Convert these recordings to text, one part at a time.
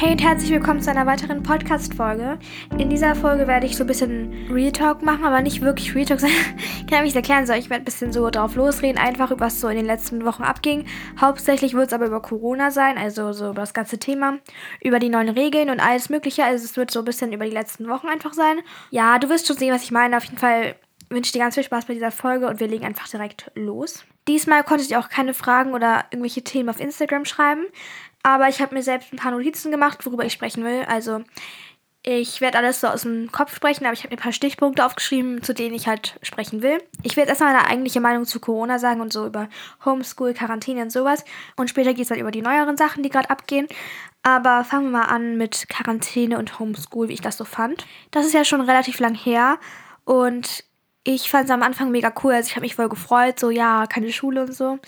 Hey und herzlich willkommen zu einer weiteren Podcast-Folge. In dieser Folge werde ich so ein bisschen Real Talk machen, aber nicht wirklich Real Talk ich kann mich erklären soll. Ich werde ein bisschen so drauf losreden, einfach über was so in den letzten Wochen abging. Hauptsächlich wird es aber über Corona sein, also so über das ganze Thema, über die neuen Regeln und alles Mögliche. Also es wird so ein bisschen über die letzten Wochen einfach sein. Ja, du wirst schon sehen, was ich meine. Auf jeden Fall wünsche ich dir ganz viel Spaß bei dieser Folge und wir legen einfach direkt los. Diesmal konntet ihr auch keine Fragen oder irgendwelche Themen auf Instagram schreiben. Aber ich habe mir selbst ein paar Notizen gemacht, worüber ich sprechen will. Also ich werde alles so aus dem Kopf sprechen, aber ich habe mir ein paar Stichpunkte aufgeschrieben, zu denen ich halt sprechen will. Ich werde erstmal meine eigentliche Meinung zu Corona sagen und so über Homeschool, Quarantäne und sowas. Und später geht es dann über die neueren Sachen, die gerade abgehen. Aber fangen wir mal an mit Quarantäne und Homeschool, wie ich das so fand. Das ist ja schon relativ lang her und ich fand es am Anfang mega cool. Also ich habe mich voll gefreut, so ja, keine Schule und so.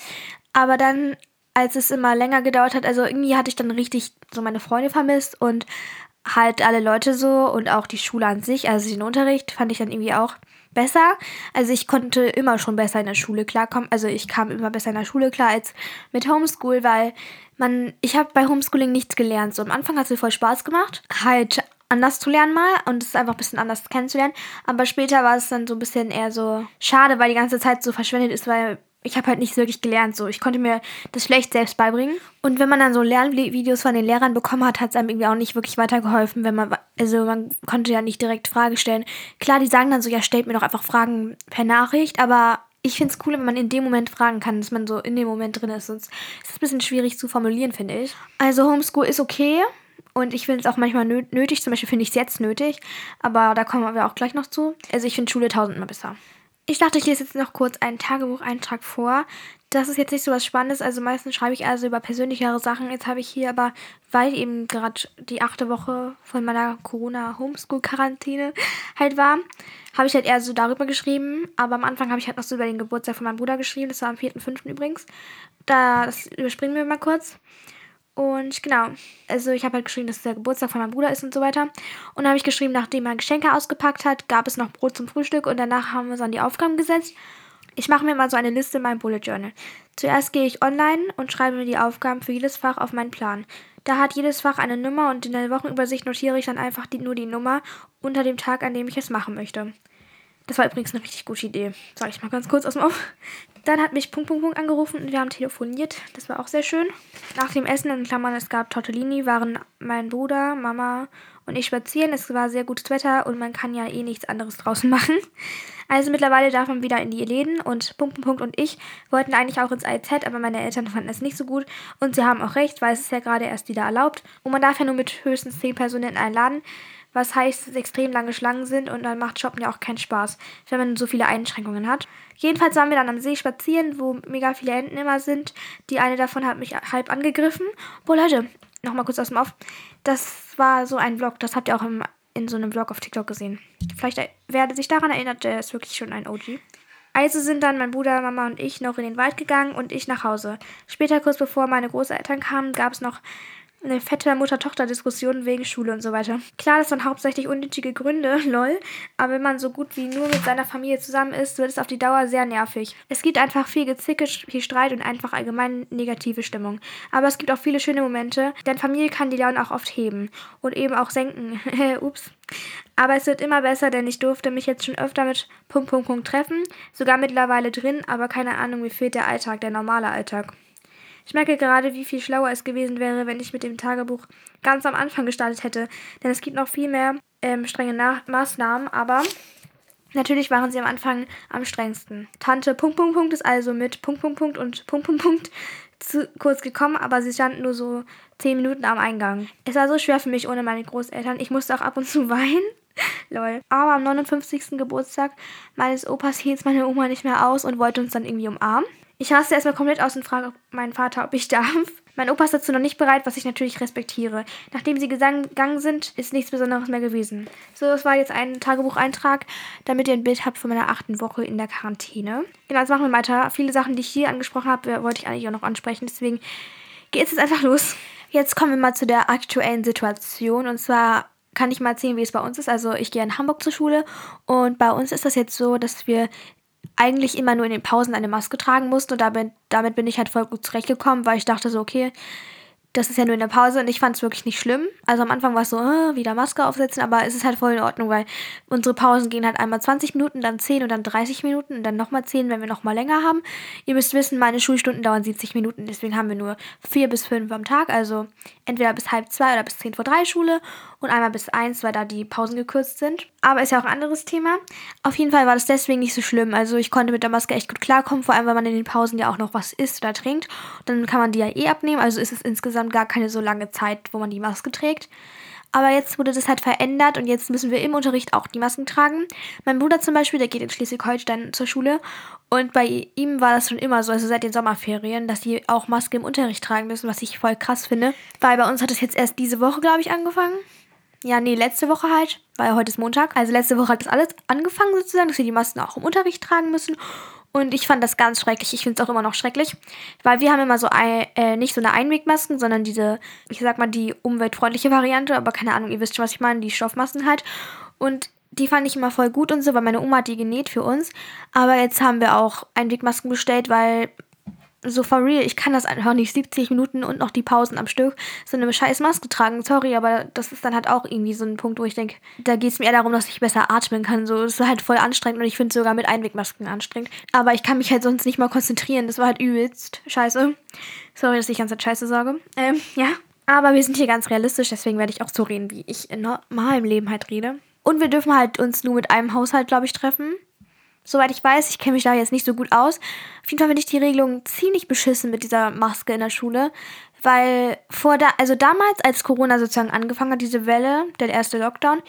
Aber dann als es immer länger gedauert hat, also irgendwie hatte ich dann richtig so meine Freunde vermisst und halt alle Leute so und auch die Schule an sich, also den Unterricht fand ich dann irgendwie auch besser. Also ich konnte immer schon besser in der Schule klarkommen. Also ich kam immer besser in der Schule klar als mit Homeschool, weil man, ich habe bei Homeschooling nichts gelernt. So am Anfang hat es mir voll Spaß gemacht, halt anders zu lernen mal und es einfach ein bisschen anders kennenzulernen. Aber später war es dann so ein bisschen eher so schade, weil die ganze Zeit so verschwendet ist, weil ich habe halt nicht wirklich gelernt. So, ich konnte mir das schlecht selbst beibringen. Und wenn man dann so Lernvideos von den Lehrern bekommen hat, hat es einem irgendwie auch nicht wirklich weitergeholfen, wenn man, also man konnte ja nicht direkt Fragen stellen. Klar, die sagen dann so, ja, stellt mir doch einfach Fragen per Nachricht, aber ich finde es cool, wenn man in dem Moment fragen kann, dass man so in dem Moment drin ist. Sonst ist es ein bisschen schwierig zu formulieren, finde ich. Also Homeschool ist okay. Und ich finde es auch manchmal nötig. Zum Beispiel finde ich es jetzt nötig. Aber da kommen wir auch gleich noch zu. Also ich finde Schule tausendmal besser. Ich dachte, ich lese jetzt noch kurz einen Tagebucheintrag vor. Das ist jetzt nicht so was Spannendes. Also meistens schreibe ich also über persönlichere Sachen. Jetzt habe ich hier aber, weil eben gerade die achte Woche von meiner Corona-Homeschool-Quarantäne halt war, habe ich halt eher so darüber geschrieben. Aber am Anfang habe ich halt noch so über den Geburtstag von meinem Bruder geschrieben. Das war am 4.5. übrigens. Da, das überspringen wir mal kurz. Und genau, also ich habe halt geschrieben, dass es der Geburtstag von meinem Bruder ist und so weiter. Und dann habe ich geschrieben, nachdem er Geschenke ausgepackt hat, gab es noch Brot zum Frühstück und danach haben wir uns an die Aufgaben gesetzt. Ich mache mir mal so eine Liste in meinem Bullet Journal. Zuerst gehe ich online und schreibe mir die Aufgaben für jedes Fach auf meinen Plan. Da hat jedes Fach eine Nummer und in der Wochenübersicht notiere ich dann einfach die, nur die Nummer unter dem Tag, an dem ich es machen möchte. Das war übrigens eine richtig gute Idee. Sag ich mal ganz kurz aus dem Auf. Dann hat mich Punkt, Punkt, Punkt angerufen und wir haben telefoniert. Das war auch sehr schön. Nach dem Essen, in Klammern, es gab Tortellini, waren mein Bruder, Mama und ich spazieren. Es war sehr gutes Wetter und man kann ja eh nichts anderes draußen machen. Also mittlerweile darf man wieder in die Läden und Punkt, Punkt, Punkt und ich wollten eigentlich auch ins IZ, aber meine Eltern fanden es nicht so gut und sie haben auch recht, weil es ist ja gerade erst wieder erlaubt und man darf ja nur mit höchstens 10 Personen in einen Laden was heißt, dass extrem lange Schlangen sind und dann macht Shoppen ja auch keinen Spaß, wenn man so viele Einschränkungen hat. Jedenfalls waren wir dann am See spazieren, wo mega viele Enten immer sind. Die eine davon hat mich halb angegriffen. Boah, Leute, nochmal kurz aus dem Auf. Das war so ein Vlog, das habt ihr auch im, in so einem Vlog auf TikTok gesehen. Vielleicht wer sich daran erinnert, der ist wirklich schon ein OG. Also sind dann mein Bruder, Mama und ich noch in den Wald gegangen und ich nach Hause. Später, kurz bevor meine Großeltern kamen, gab es noch eine fette Mutter-Tochter-Diskussion wegen Schule und so weiter. Klar, das waren hauptsächlich unnötige Gründe, lol, aber wenn man so gut wie nur mit seiner Familie zusammen ist, wird es auf die Dauer sehr nervig. Es gibt einfach viel Gezicke, viel Streit und einfach allgemein negative Stimmung. Aber es gibt auch viele schöne Momente, denn Familie kann die Laune auch oft heben und eben auch senken. Ups. Aber es wird immer besser, denn ich durfte mich jetzt schon öfter mit Punkt, Punkt, Punkt treffen. Sogar mittlerweile drin, aber keine Ahnung, wie fehlt der Alltag, der normale Alltag. Ich merke gerade, wie viel schlauer es gewesen wäre, wenn ich mit dem Tagebuch ganz am Anfang gestartet hätte. Denn es gibt noch viel mehr ähm, strenge Na Maßnahmen, aber natürlich waren sie am Anfang am strengsten. Tante Punkt Punkt Punkt ist also mit Punkt Punkt Punkt und Punkt Punkt Punkt zu kurz gekommen, aber sie stand nur so 10 Minuten am Eingang. Es war so schwer für mich ohne meine Großeltern. Ich musste auch ab und zu weinen. Lol. Aber am 59. Geburtstag meines Opas hielt meine Oma nicht mehr aus und wollte uns dann irgendwie umarmen. Ich raste erstmal komplett aus und frage meinen Vater, ob ich darf. Mein Opa ist dazu noch nicht bereit, was ich natürlich respektiere. Nachdem sie gegangen sind, ist nichts Besonderes mehr gewesen. So, das war jetzt ein Tagebucheintrag, damit ihr ein Bild habt von meiner achten Woche in der Quarantäne. Genau, jetzt machen wir weiter. Viele Sachen, die ich hier angesprochen habe, wollte ich eigentlich auch noch ansprechen. Deswegen geht es jetzt einfach los. Jetzt kommen wir mal zu der aktuellen Situation. Und zwar kann ich mal erzählen, wie es bei uns ist. Also ich gehe in Hamburg zur Schule und bei uns ist das jetzt so, dass wir eigentlich immer nur in den Pausen eine Maske tragen musste und damit, damit bin ich halt voll gut zurechtgekommen, weil ich dachte so, okay, das ist ja nur in der Pause und ich fand es wirklich nicht schlimm. Also am Anfang war es so, äh, wieder Maske aufsetzen, aber es ist halt voll in Ordnung, weil unsere Pausen gehen halt einmal 20 Minuten, dann 10 und dann 30 Minuten und dann nochmal 10, wenn wir nochmal länger haben. Ihr müsst wissen, meine Schulstunden dauern 70 Minuten, deswegen haben wir nur 4 bis 5 am Tag, also entweder bis halb 2 oder bis 10 vor 3 Schule und einmal bis 1, weil da die Pausen gekürzt sind. Aber ist ja auch ein anderes Thema. Auf jeden Fall war das deswegen nicht so schlimm. Also ich konnte mit der Maske echt gut klarkommen, vor allem weil man in den Pausen ja auch noch was isst oder trinkt. Dann kann man die ja eh abnehmen, also ist es insgesamt insgesamt gar keine so lange Zeit, wo man die Maske trägt. Aber jetzt wurde das halt verändert und jetzt müssen wir im Unterricht auch die Masken tragen. Mein Bruder zum Beispiel, der geht in Schleswig-Holstein zur Schule und bei ihm war das schon immer so, also seit den Sommerferien, dass die auch Maske im Unterricht tragen müssen, was ich voll krass finde. Weil bei uns hat es jetzt erst diese Woche, glaube ich, angefangen. Ja, nee, letzte Woche halt, weil heute ist Montag. Also letzte Woche hat das alles angefangen sozusagen, dass wir die Masken auch im Unterricht tragen müssen. Und ich fand das ganz schrecklich. Ich finde es auch immer noch schrecklich. Weil wir haben immer so ein, äh, nicht so eine Einwegmasken, sondern diese, ich sag mal, die umweltfreundliche Variante. Aber keine Ahnung, ihr wisst schon, was ich meine, die Stoffmasken halt. Und die fand ich immer voll gut und so, weil meine Oma hat die genäht für uns. Aber jetzt haben wir auch Einwegmasken bestellt, weil so for real, ich kann das einfach nicht 70 Minuten und noch die Pausen am Stück so eine scheiß Maske tragen. Sorry, aber das ist dann halt auch irgendwie so ein Punkt, wo ich denke, da geht es mir eher darum, dass ich besser atmen kann. So, das ist halt voll anstrengend und ich finde es sogar mit Einwegmasken anstrengend. Aber ich kann mich halt sonst nicht mal konzentrieren. Das war halt übelst scheiße. Sorry, dass ich ganz scheiße sage. Ähm, ja. Aber wir sind hier ganz realistisch, deswegen werde ich auch so reden, wie ich in normalem Leben halt rede. Und wir dürfen halt uns nur mit einem Haushalt, glaube ich, treffen. Soweit ich weiß, ich kenne mich da jetzt nicht so gut aus. Auf jeden Fall finde ich die Regelung ziemlich beschissen mit dieser Maske in der Schule. Weil vor da, also damals, als Corona sozusagen angefangen hat, diese Welle, der erste Lockdown,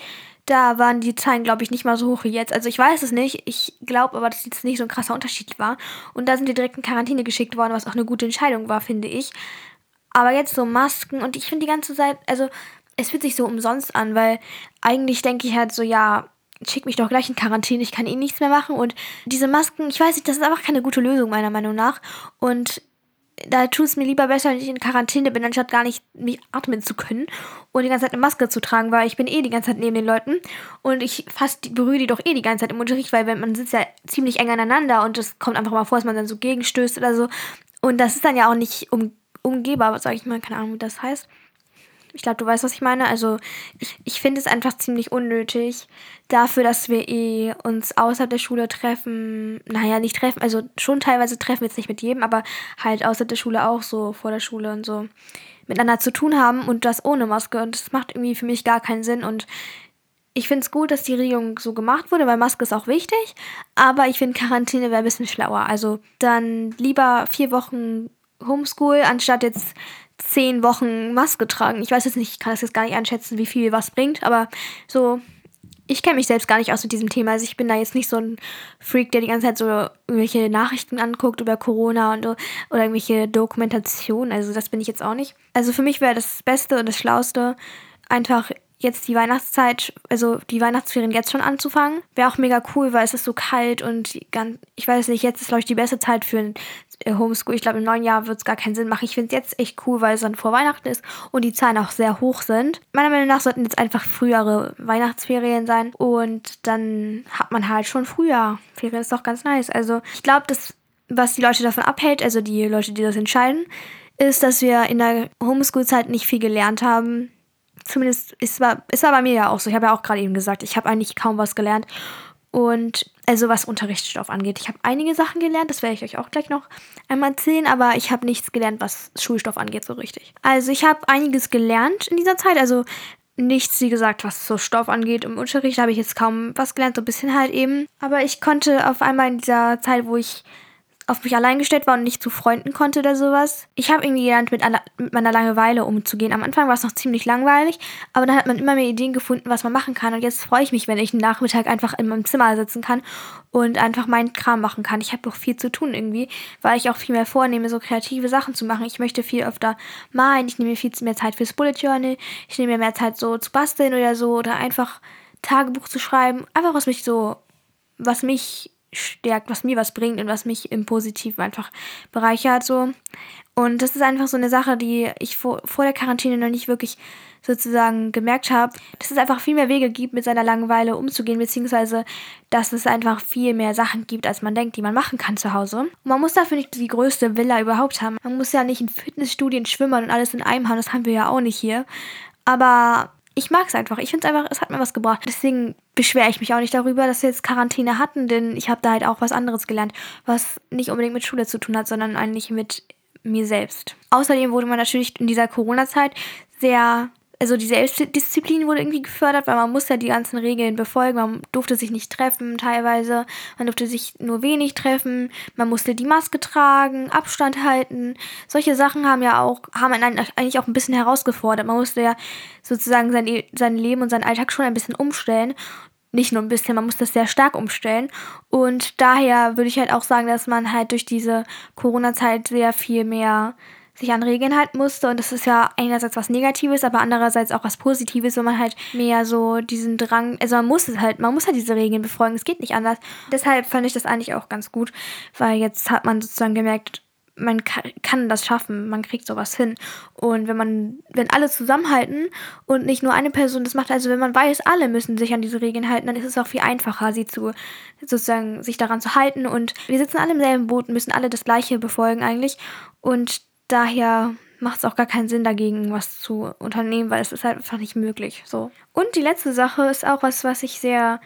da waren die Zahlen, glaube ich, nicht mal so hoch wie jetzt. Also ich weiß es nicht. Ich glaube aber, dass jetzt nicht so ein krasser Unterschied war. Und da sind wir direkt in Quarantäne geschickt worden, was auch eine gute Entscheidung war, finde ich. Aber jetzt so Masken und ich finde die ganze Zeit, also es fühlt sich so umsonst an, weil eigentlich denke ich halt so, ja, schick mich doch gleich in Quarantäne, ich kann eh nichts mehr machen. Und diese Masken, ich weiß nicht, das ist einfach keine gute Lösung, meiner Meinung nach. Und da tut es mir lieber besser, wenn ich in Quarantäne bin, anstatt gar nicht mich atmen zu können und die ganze Zeit eine Maske zu tragen, weil ich bin eh die ganze Zeit neben den Leuten und ich fast berühre die doch eh die ganze Zeit im Unterricht, weil man sitzt ja ziemlich eng aneinander und es kommt einfach mal vor, dass man dann so gegenstößt oder so und das ist dann ja auch nicht um, umgehbar, sag ich mal, keine Ahnung, wie das heißt. Ich glaube, du weißt, was ich meine. Also ich, ich finde es einfach ziemlich unnötig dafür, dass wir eh uns außerhalb der Schule treffen. Naja, nicht treffen, also schon teilweise treffen wir jetzt nicht mit jedem, aber halt außerhalb der Schule auch so, vor der Schule und so miteinander zu tun haben und das ohne Maske. Und das macht irgendwie für mich gar keinen Sinn. Und ich finde es gut, dass die Regelung so gemacht wurde, weil Maske ist auch wichtig. Aber ich finde, Quarantäne wäre ein bisschen schlauer. Also dann lieber vier Wochen Homeschool, anstatt jetzt zehn Wochen Maske tragen. Ich weiß jetzt nicht, ich kann das jetzt gar nicht einschätzen, wie viel was bringt, aber so, ich kenne mich selbst gar nicht aus mit diesem Thema. Also ich bin da jetzt nicht so ein Freak, der die ganze Zeit so irgendwelche Nachrichten anguckt über Corona und oder irgendwelche Dokumentationen. Also das bin ich jetzt auch nicht. Also für mich wäre das Beste und das Schlauste einfach jetzt die Weihnachtszeit, also die Weihnachtsferien jetzt schon anzufangen. Wäre auch mega cool, weil es ist so kalt und ganz, ich weiß nicht, jetzt ist glaube ich die beste Zeit für ein Homeschool. Ich glaube im neuen Jahr wird es gar keinen Sinn machen. Ich finde es jetzt echt cool, weil es dann vor Weihnachten ist und die Zahlen auch sehr hoch sind. Meiner Meinung nach sollten jetzt einfach frühere Weihnachtsferien sein und dann hat man halt schon früher. Ferien ist doch ganz nice. Also ich glaube, das, was die Leute davon abhält, also die Leute, die das entscheiden, ist, dass wir in der Homeschool-Zeit nicht viel gelernt haben zumindest ist war, ist war bei mir ja auch so. Ich habe ja auch gerade eben gesagt, ich habe eigentlich kaum was gelernt. Und also was Unterrichtsstoff angeht. Ich habe einige Sachen gelernt, das werde ich euch auch gleich noch einmal erzählen, aber ich habe nichts gelernt, was Schulstoff angeht, so richtig. Also ich habe einiges gelernt in dieser Zeit, also nichts, wie gesagt, was so Stoff angeht. Im Unterricht habe ich jetzt kaum was gelernt, so ein bisschen halt eben. Aber ich konnte auf einmal in dieser Zeit, wo ich auf mich allein gestellt war und nicht zu Freunden konnte oder sowas. Ich habe irgendwie gelernt, mit, mit, meiner Langeweile umzugehen. Am Anfang war es noch ziemlich langweilig, aber dann hat man immer mehr Ideen gefunden, was man machen kann. Und jetzt freue ich mich, wenn ich einen Nachmittag einfach in meinem Zimmer sitzen kann und einfach meinen Kram machen kann. Ich habe doch viel zu tun irgendwie, weil ich auch viel mehr vornehme, so kreative Sachen zu machen. Ich möchte viel öfter malen, ich nehme mir viel mehr Zeit fürs Bullet Journal, ich nehme mir mehr Zeit so zu basteln oder so oder einfach Tagebuch zu schreiben. Einfach was mich so, was mich stärkt, was mir was bringt und was mich im Positiven einfach bereichert so. Und das ist einfach so eine Sache, die ich vor, vor der Quarantäne noch nicht wirklich sozusagen gemerkt habe, dass es einfach viel mehr Wege gibt, mit seiner Langeweile umzugehen, beziehungsweise dass es einfach viel mehr Sachen gibt, als man denkt, die man machen kann zu Hause. Und man muss dafür nicht die größte Villa überhaupt haben. Man muss ja nicht in Fitnessstudien schwimmen und alles in einem haben, das haben wir ja auch nicht hier. Aber ich mag es einfach. Ich finde es einfach, es hat mir was gebracht. Deswegen beschwere ich mich auch nicht darüber, dass wir jetzt Quarantäne hatten, denn ich habe da halt auch was anderes gelernt, was nicht unbedingt mit Schule zu tun hat, sondern eigentlich mit mir selbst. Außerdem wurde man natürlich in dieser Corona-Zeit sehr also die Selbstdisziplin wurde irgendwie gefördert, weil man muss ja die ganzen Regeln befolgen. Man durfte sich nicht treffen teilweise, man durfte sich nur wenig treffen, man musste die Maske tragen, Abstand halten. Solche Sachen haben ja auch, haben einen eigentlich auch ein bisschen herausgefordert. Man musste ja sozusagen sein, sein Leben und seinen Alltag schon ein bisschen umstellen. Nicht nur ein bisschen, man muss das sehr stark umstellen. Und daher würde ich halt auch sagen, dass man halt durch diese Corona-Zeit sehr viel mehr sich an Regeln halten musste. Und das ist ja einerseits was Negatives, aber andererseits auch was Positives, wo man halt mehr so diesen Drang, also man muss es halt, man muss halt diese Regeln befolgen, es geht nicht anders. Deshalb fand ich das eigentlich auch ganz gut, weil jetzt hat man sozusagen gemerkt, man kann das schaffen, man kriegt sowas hin. Und wenn man, wenn alle zusammenhalten und nicht nur eine Person das macht, also wenn man weiß, alle müssen sich an diese Regeln halten, dann ist es auch viel einfacher, sie zu, sozusagen, sich daran zu halten. Und wir sitzen alle im selben Boot müssen alle das Gleiche befolgen eigentlich. Und daher macht es auch gar keinen Sinn dagegen, was zu unternehmen, weil es ist halt einfach nicht möglich. So. Und die letzte Sache ist auch was, was ich sehr,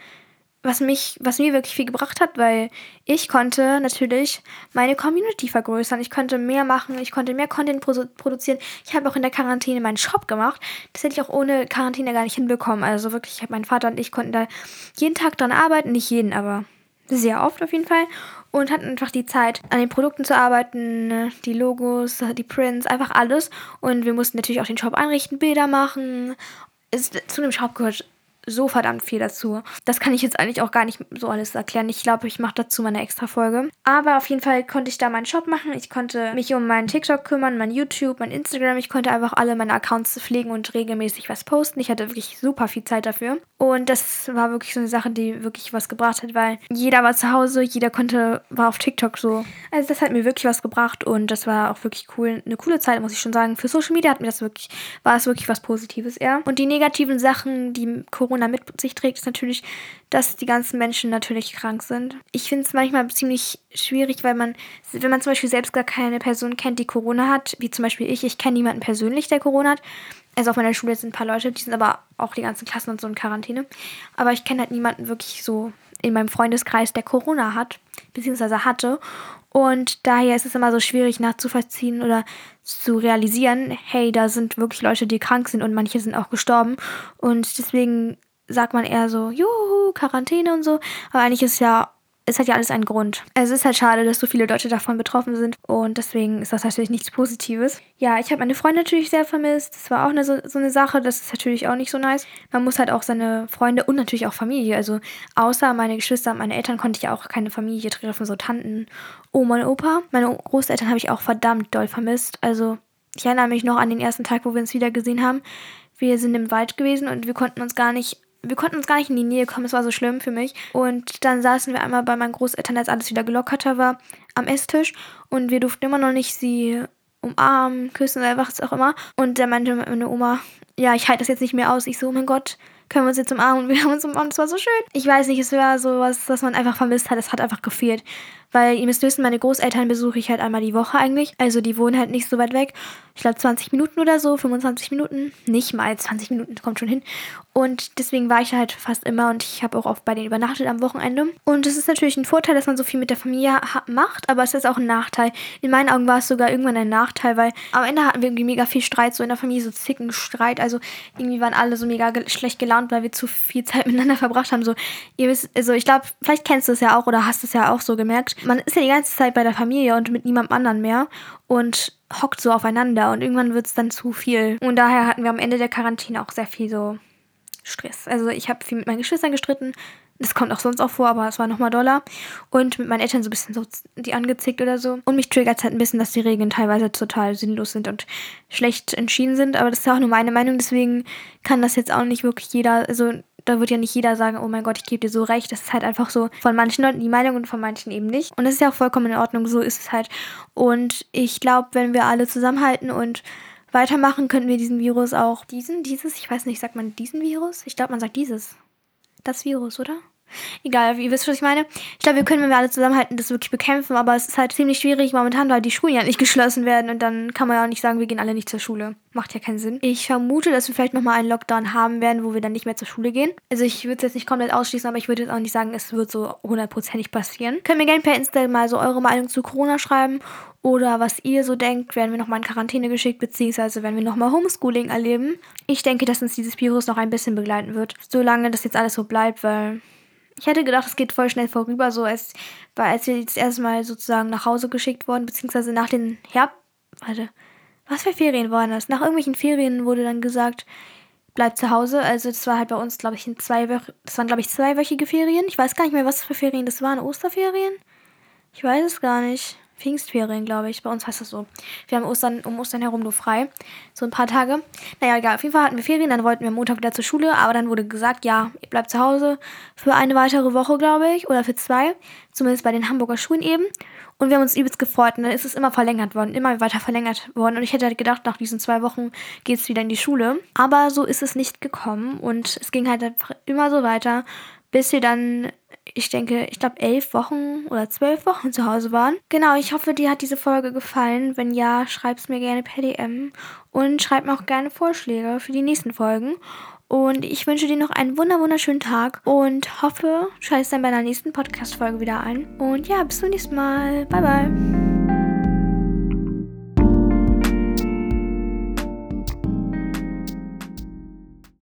was mich, was mir wirklich viel gebracht hat, weil ich konnte natürlich meine Community vergrößern. Ich konnte mehr machen, ich konnte mehr Content produzieren. Ich habe auch in der Quarantäne meinen Shop gemacht. Das hätte ich auch ohne Quarantäne gar nicht hinbekommen. Also wirklich, mein Vater und ich konnten da jeden Tag dran arbeiten. Nicht jeden, aber sehr oft auf jeden Fall und hatten einfach die Zeit, an den Produkten zu arbeiten, ne, die Logos, die Prints, einfach alles. Und wir mussten natürlich auch den Shop einrichten, Bilder machen. Es, zu dem Shop gehört so verdammt viel dazu. Das kann ich jetzt eigentlich auch gar nicht so alles erklären. Ich glaube, ich mache dazu mal eine extra Folge. Aber auf jeden Fall konnte ich da meinen Shop machen. Ich konnte mich um meinen TikTok kümmern, mein YouTube, mein Instagram. Ich konnte einfach alle meine Accounts pflegen und regelmäßig was posten. Ich hatte wirklich super viel Zeit dafür. Und das war wirklich so eine Sache, die wirklich was gebracht hat, weil jeder war zu Hause, jeder konnte, war auf TikTok so. Also das hat mir wirklich was gebracht und das war auch wirklich cool. Eine coole Zeit, muss ich schon sagen. Für Social Media hat mir das wirklich, war es wirklich was Positives eher. Und die negativen Sachen, die Corona mit sich trägt, ist natürlich, dass die ganzen Menschen natürlich krank sind. Ich finde es manchmal ziemlich schwierig, weil man, wenn man zum Beispiel selbst gar keine Person kennt, die Corona hat, wie zum Beispiel ich, ich kenne niemanden persönlich, der Corona hat. Also auf meiner Schule sind ein paar Leute, die sind aber auch die ganzen Klassen und so in Quarantäne. Aber ich kenne halt niemanden wirklich so in meinem Freundeskreis, der Corona hat, beziehungsweise hatte. Und daher ist es immer so schwierig nachzuvollziehen oder zu realisieren, hey, da sind wirklich Leute, die krank sind und manche sind auch gestorben. Und deswegen sagt man eher so, juhu, Quarantäne und so. Aber eigentlich ist ja es hat ja alles einen Grund. Es ist halt schade, dass so viele Leute davon betroffen sind und deswegen ist das natürlich nichts Positives. Ja, ich habe meine Freunde natürlich sehr vermisst. Das war auch eine, so, so eine Sache, das ist natürlich auch nicht so nice. Man muss halt auch seine Freunde und natürlich auch Familie, also außer meine Geschwister und meine Eltern konnte ich ja auch keine Familie treffen, so Tanten, Oma und Opa. Meine Großeltern habe ich auch verdammt doll vermisst. Also ich erinnere mich noch an den ersten Tag, wo wir uns wieder gesehen haben. Wir sind im Wald gewesen und wir konnten uns gar nicht wir konnten uns gar nicht in die Nähe kommen, es war so schlimm für mich. Und dann saßen wir einmal bei meinen Großeltern, als alles wieder gelockerter war, am Esstisch und wir durften immer noch nicht sie umarmen, küssen oder was auch immer. Und da meinte meine Oma, ja, ich halte das jetzt nicht mehr aus. Ich so, oh mein Gott, können wir uns jetzt umarmen? Wir haben uns umarmt, es war so schön. Ich weiß nicht, es war so was, was man einfach vermisst hat, es hat einfach gefehlt. Weil ihr müsst wissen, meine Großeltern besuche ich halt einmal die Woche eigentlich. Also die wohnen halt nicht so weit weg. Ich glaube 20 Minuten oder so, 25 Minuten. Nicht mal 20 Minuten, kommt schon hin. Und deswegen war ich halt fast immer und ich habe auch oft bei denen übernachtet am Wochenende. Und es ist natürlich ein Vorteil, dass man so viel mit der Familie macht, aber es ist auch ein Nachteil. In meinen Augen war es sogar irgendwann ein Nachteil, weil am Ende hatten wir irgendwie mega viel Streit, so in der Familie, so zicken Streit. Also irgendwie waren alle so mega ge schlecht gelaunt, weil wir zu viel Zeit miteinander verbracht haben. So, ihr wisst, also ich glaube, vielleicht kennst du es ja auch oder hast es ja auch so gemerkt man ist ja die ganze Zeit bei der Familie und mit niemandem anderen mehr und hockt so aufeinander und irgendwann wird es dann zu viel. Und daher hatten wir am Ende der Quarantäne auch sehr viel so Stress. Also ich habe viel mit meinen Geschwistern gestritten. Das kommt auch sonst auch vor, aber es war nochmal doller. Und mit meinen Eltern so ein bisschen so die angezickt oder so. Und mich triggert es halt ein bisschen, dass die Regeln teilweise total sinnlos sind und schlecht entschieden sind. Aber das ist ja auch nur meine Meinung, deswegen kann das jetzt auch nicht wirklich jeder. Also da wird ja nicht jeder sagen, oh mein Gott, ich gebe dir so recht. Das ist halt einfach so von manchen Leuten die Meinung und von manchen eben nicht. Und das ist ja auch vollkommen in Ordnung, so ist es halt. Und ich glaube, wenn wir alle zusammenhalten und weitermachen, könnten wir diesen Virus auch, diesen, dieses, ich weiß nicht, sagt man diesen Virus? Ich glaube, man sagt dieses. Das Virus, oder? Egal, ihr wisst, was ich meine. Ich glaube, wir können, wenn wir alle zusammenhalten, das wirklich bekämpfen, aber es ist halt ziemlich schwierig momentan, weil die Schulen ja nicht geschlossen werden und dann kann man ja auch nicht sagen, wir gehen alle nicht zur Schule. Macht ja keinen Sinn. Ich vermute, dass wir vielleicht nochmal einen Lockdown haben werden, wo wir dann nicht mehr zur Schule gehen. Also ich würde es jetzt nicht komplett ausschließen, aber ich würde jetzt auch nicht sagen, es wird so hundertprozentig passieren. Könnt mir gerne per Insta mal so eure Meinung zu Corona schreiben oder was ihr so denkt, werden wir nochmal in Quarantäne geschickt, beziehungsweise werden wir nochmal Homeschooling erleben. Ich denke, dass uns dieses Virus noch ein bisschen begleiten wird, solange das jetzt alles so bleibt, weil ich hätte gedacht, es geht voll schnell vorüber, so als, weil als wir das erste Mal sozusagen nach Hause geschickt wurden, beziehungsweise nach den Herbst. Warte, was für Ferien waren das? Nach irgendwelchen Ferien wurde dann gesagt, bleib zu Hause. Also das war halt bei uns, glaube ich, in zwei Wochen. Das waren, glaube ich, zweiwöchige Ferien. Ich weiß gar nicht mehr, was für Ferien das waren. Osterferien? Ich weiß es gar nicht. Pfingstferien, glaube ich. Bei uns heißt das so. Wir haben Ostern, um Ostern herum nur frei. So ein paar Tage. Naja, egal. Auf jeden Fall hatten wir Ferien. Dann wollten wir Montag wieder zur Schule. Aber dann wurde gesagt, ja, ihr bleibt zu Hause für eine weitere Woche, glaube ich. Oder für zwei. Zumindest bei den Hamburger Schulen eben. Und wir haben uns übelst gefreut. Und dann ist es immer verlängert worden. Immer weiter verlängert worden. Und ich hätte halt gedacht, nach diesen zwei Wochen geht es wieder in die Schule. Aber so ist es nicht gekommen. Und es ging halt einfach immer so weiter. Bis wir dann ich denke, ich glaube, elf Wochen oder zwölf Wochen zu Hause waren. Genau, ich hoffe, dir hat diese Folge gefallen. Wenn ja, schreib es mir gerne per DM und schreib mir auch gerne Vorschläge für die nächsten Folgen. Und ich wünsche dir noch einen wunder wunderschönen Tag und hoffe, schaltest dann bei der nächsten Podcast-Folge wieder ein. Und ja, bis zum nächsten Mal. Bye, bye.